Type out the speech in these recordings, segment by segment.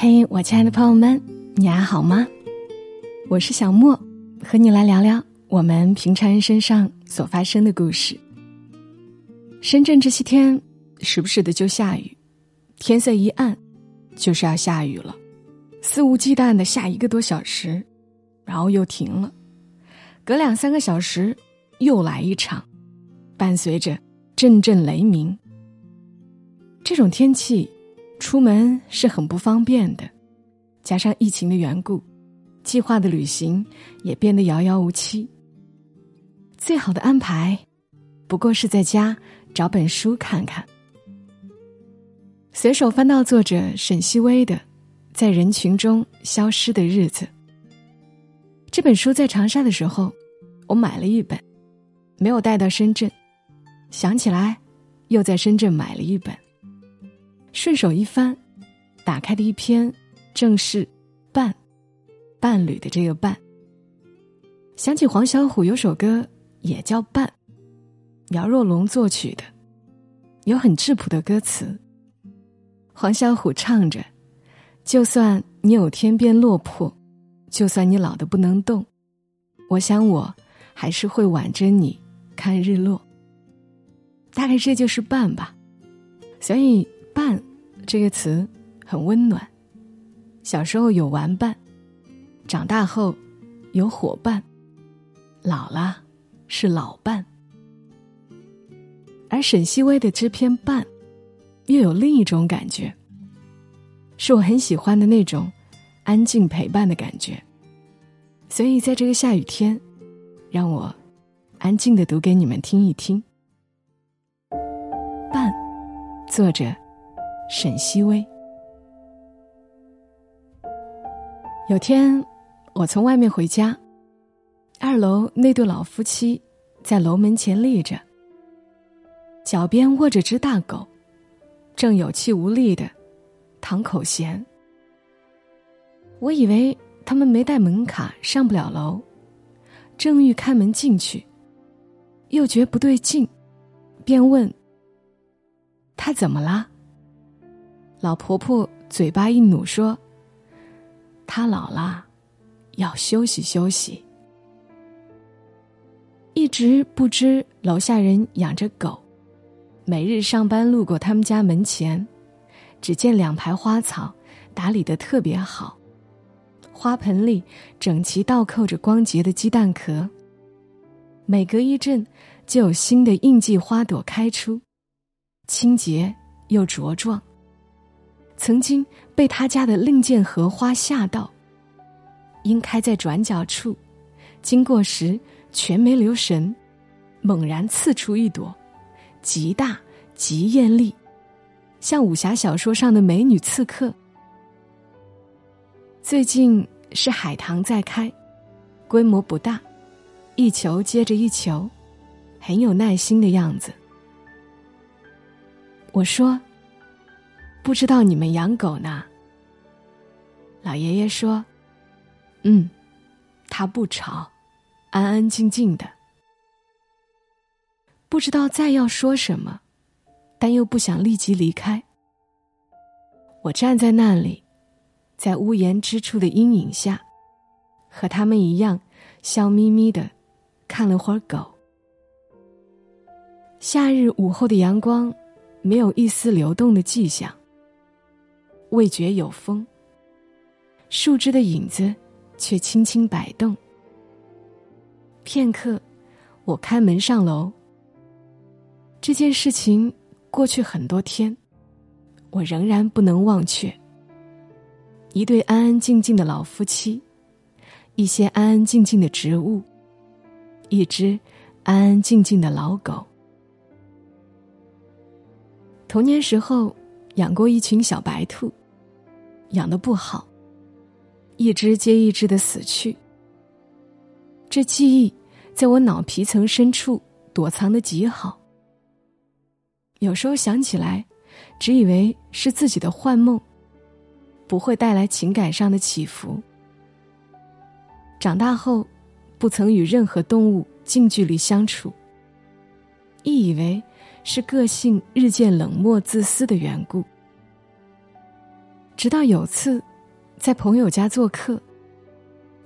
嘿，我亲爱的朋友们，你还好吗？我是小莫，和你来聊聊我们平常人身上所发生的故事。深圳这些天，时不时的就下雨，天色一暗，就是要下雨了，肆无忌惮的下一个多小时，然后又停了，隔两三个小时又来一场，伴随着阵阵雷鸣。这种天气。出门是很不方便的，加上疫情的缘故，计划的旅行也变得遥遥无期。最好的安排，不过是在家找本书看看。随手翻到作者沈西薇的《在人群中消失的日子》这本书，在长沙的时候，我买了一本，没有带到深圳，想起来，又在深圳买了一本。顺手一翻，打开的一篇正是“伴”，伴侣的这个“伴”。想起黄小琥有首歌也叫《伴》，姚若龙作曲的，有很质朴的歌词。黄小琥唱着：“就算你有天变落魄，就算你老的不能动，我想我还是会挽着你看日落。”大概这就是伴吧，所以。伴，这个词很温暖。小时候有玩伴，长大后有伙伴，老了是老伴。而沈西薇的这篇伴，又有另一种感觉，是我很喜欢的那种安静陪伴的感觉。所以在这个下雨天，让我安静的读给你们听一听。伴，作者。沈西薇。有天，我从外面回家，二楼那对老夫妻在楼门前立着，脚边卧着只大狗，正有气无力的淌口涎。我以为他们没带门卡上不了楼，正欲开门进去，又觉不对劲，便问：“他怎么啦？”老婆婆嘴巴一努说：“她老了，要休息休息。”一直不知楼下人养着狗，每日上班路过他们家门前，只见两排花草打理的特别好，花盆里整齐倒扣着光洁的鸡蛋壳。每隔一阵，就有新的应季花朵开出，清洁又茁壮。曾经被他家的另件荷花吓到，因开在转角处，经过时全没留神，猛然刺出一朵，极大极艳丽，像武侠小说上的美女刺客。最近是海棠在开，规模不大，一球接着一球，很有耐心的样子。我说。不知道你们养狗呢？老爷爷说：“嗯，他不吵，安安静静的。”不知道再要说什么，但又不想立即离开。我站在那里，在屋檐之处的阴影下，和他们一样，笑眯眯的看了会儿狗。夏日午后的阳光，没有一丝流动的迹象。未觉有风，树枝的影子却轻轻摆动。片刻，我开门上楼。这件事情过去很多天，我仍然不能忘却。一对安安静静的老夫妻，一些安安静静的植物，一只安安静静的老狗。童年时候养过一群小白兔。养的不好，一只接一只的死去。这记忆在我脑皮层深处躲藏的极好。有时候想起来，只以为是自己的幻梦，不会带来情感上的起伏。长大后，不曾与任何动物近距离相处，亦以为是个性日渐冷漠自私的缘故。直到有次，在朋友家做客，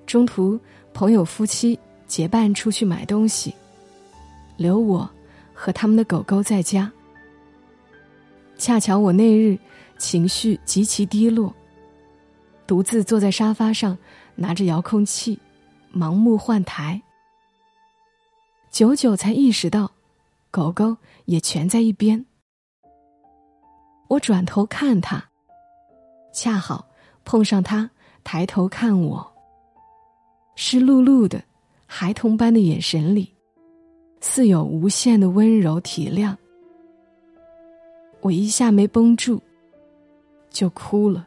中途朋友夫妻结伴出去买东西，留我和他们的狗狗在家。恰巧我那日情绪极其低落，独自坐在沙发上，拿着遥控器，盲目换台。久久才意识到，狗狗也蜷在一边。我转头看他。恰好碰上他抬头看我，湿漉漉的，孩童般的眼神里，似有无限的温柔体谅。我一下没绷住，就哭了。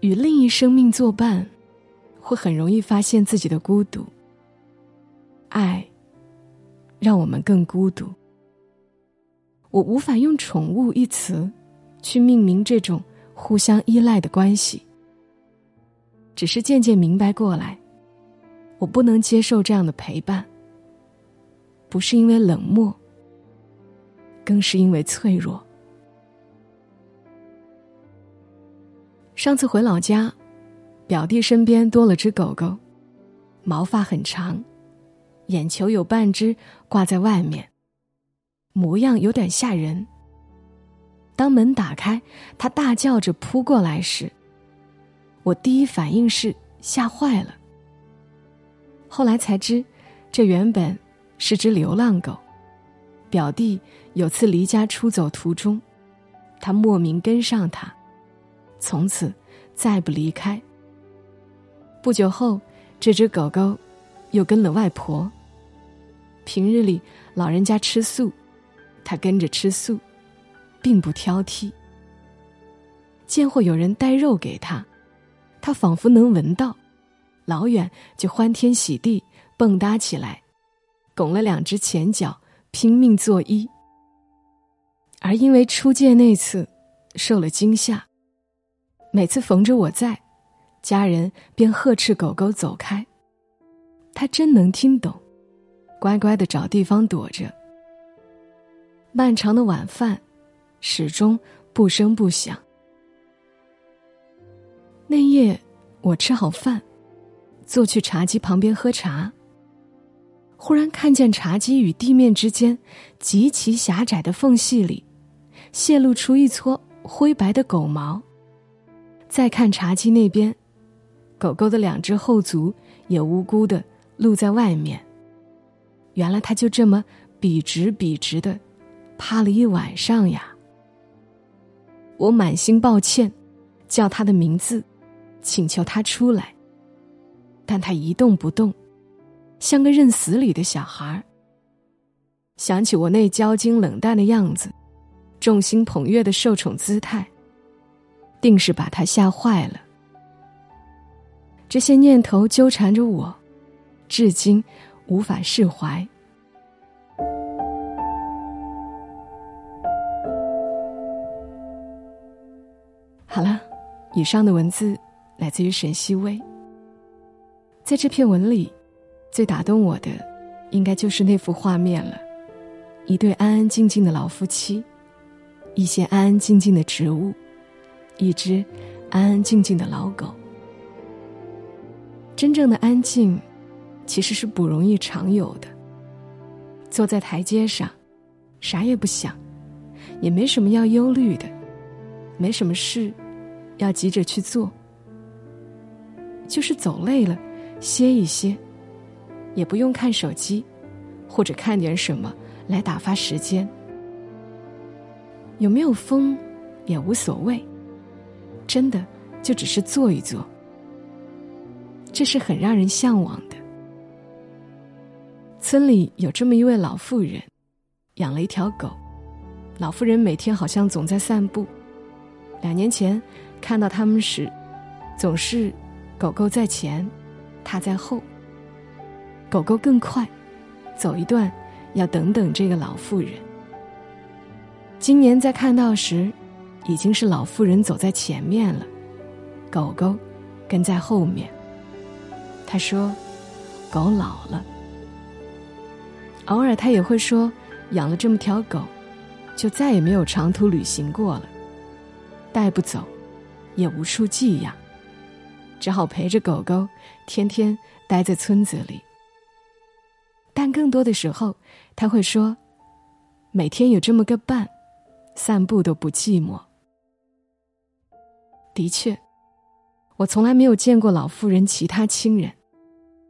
与另一生命作伴，会很容易发现自己的孤独。爱，让我们更孤独。我无法用“宠物”一词。去命名这种互相依赖的关系，只是渐渐明白过来，我不能接受这样的陪伴。不是因为冷漠，更是因为脆弱。上次回老家，表弟身边多了只狗狗，毛发很长，眼球有半只挂在外面，模样有点吓人。当门打开，他大叫着扑过来时，我第一反应是吓坏了。后来才知，这原本是只流浪狗。表弟有次离家出走途中，他莫名跟上他，从此再不离开。不久后，这只狗狗又跟了外婆。平日里老人家吃素，他跟着吃素。并不挑剔。见或有人带肉给他，他仿佛能闻到，老远就欢天喜地蹦跶起来，拱了两只前脚，拼命作揖。而因为初见那次受了惊吓，每次逢着我在，家人便呵斥狗狗走开。他真能听懂，乖乖的找地方躲着。漫长的晚饭。始终不声不响。那夜，我吃好饭，坐去茶几旁边喝茶。忽然看见茶几与地面之间极其狭窄的缝隙里，泄露出一撮灰白的狗毛。再看茶几那边，狗狗的两只后足也无辜的露在外面。原来他就这么笔直笔直的趴了一晚上呀。我满心抱歉，叫他的名字，请求他出来。但他一动不动，像个认死理的小孩想起我那骄矜冷淡的样子，众星捧月的受宠姿态，定是把他吓坏了。这些念头纠缠着我，至今无法释怀。好了，以上的文字来自于沈西薇。在这篇文里，最打动我的，应该就是那幅画面了：一对安安静静的老夫妻，一些安安静静的植物，一只安安静静的老狗。真正的安静，其实是不容易常有的。坐在台阶上，啥也不想，也没什么要忧虑的，没什么事。要急着去做，就是走累了，歇一歇，也不用看手机，或者看点什么来打发时间。有没有风也无所谓，真的就只是坐一坐，这是很让人向往的。村里有这么一位老妇人，养了一条狗，老妇人每天好像总在散步。两年前。看到他们时，总是狗狗在前，他在后。狗狗更快，走一段要等等这个老妇人。今年在看到时，已经是老妇人走在前面了，狗狗跟在后面。他说：“狗老了。”偶尔他也会说：“养了这么条狗，就再也没有长途旅行过了。”带不走，也无处寄养，只好陪着狗狗，天天待在村子里。但更多的时候，他会说：“每天有这么个伴，散步都不寂寞。”的确，我从来没有见过老妇人其他亲人，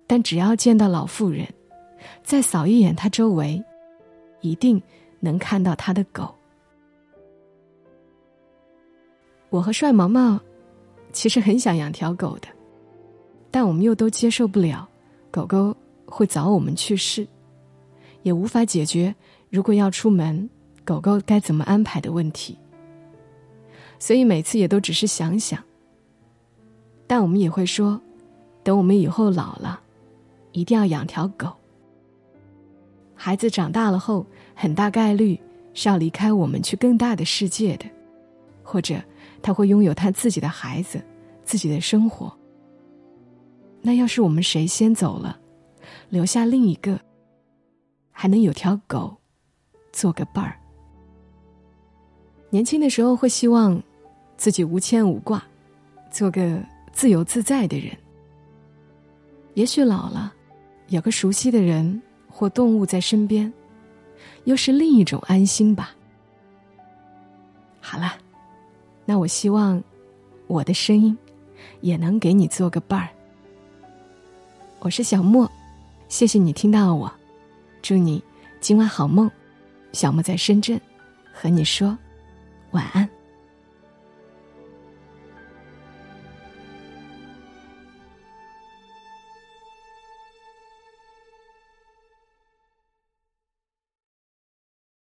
但只要见到老妇人，再扫一眼他周围，一定能看到他的狗。我和帅毛毛其实很想养条狗的，但我们又都接受不了狗狗会早我们去世，也无法解决如果要出门，狗狗该怎么安排的问题。所以每次也都只是想想。但我们也会说，等我们以后老了，一定要养条狗。孩子长大了后，很大概率是要离开我们去更大的世界的，或者。他会拥有他自己的孩子，自己的生活。那要是我们谁先走了，留下另一个，还能有条狗做个伴儿。年轻的时候会希望自己无牵无挂，做个自由自在的人。也许老了，有个熟悉的人或动物在身边，又是另一种安心吧。好了。那我希望，我的声音也能给你做个伴儿。我是小莫，谢谢你听到我，祝你今晚好梦。小莫在深圳，和你说晚安。